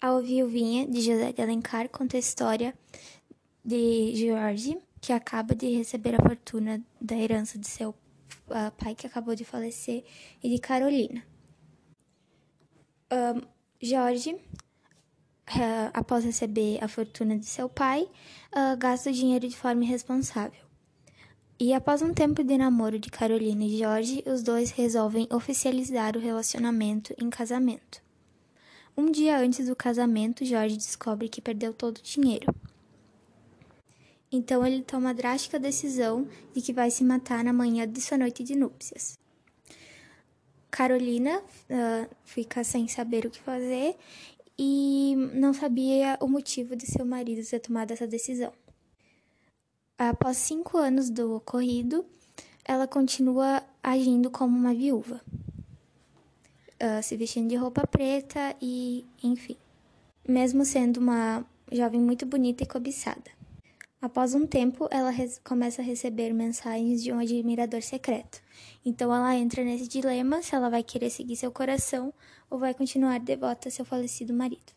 A Viuvinha, de José de Alencar, conta a história de George, que acaba de receber a fortuna da herança de seu uh, pai, que acabou de falecer, e de Carolina. Um, George, uh, após receber a fortuna de seu pai, uh, gasta o dinheiro de forma irresponsável. E após um tempo de namoro de Carolina e Jorge, os dois resolvem oficializar o relacionamento em casamento. Um dia antes do casamento, Jorge descobre que perdeu todo o dinheiro. Então ele toma a drástica decisão de que vai se matar na manhã de sua noite de núpcias. Carolina uh, fica sem saber o que fazer e não sabia o motivo de seu marido ter tomado essa decisão. Após cinco anos do ocorrido, ela continua agindo como uma viúva, uh, se vestindo de roupa preta e, enfim, mesmo sendo uma jovem muito bonita e cobiçada. Após um tempo, ela começa a receber mensagens de um admirador secreto. Então ela entra nesse dilema se ela vai querer seguir seu coração ou vai continuar devota a seu falecido marido.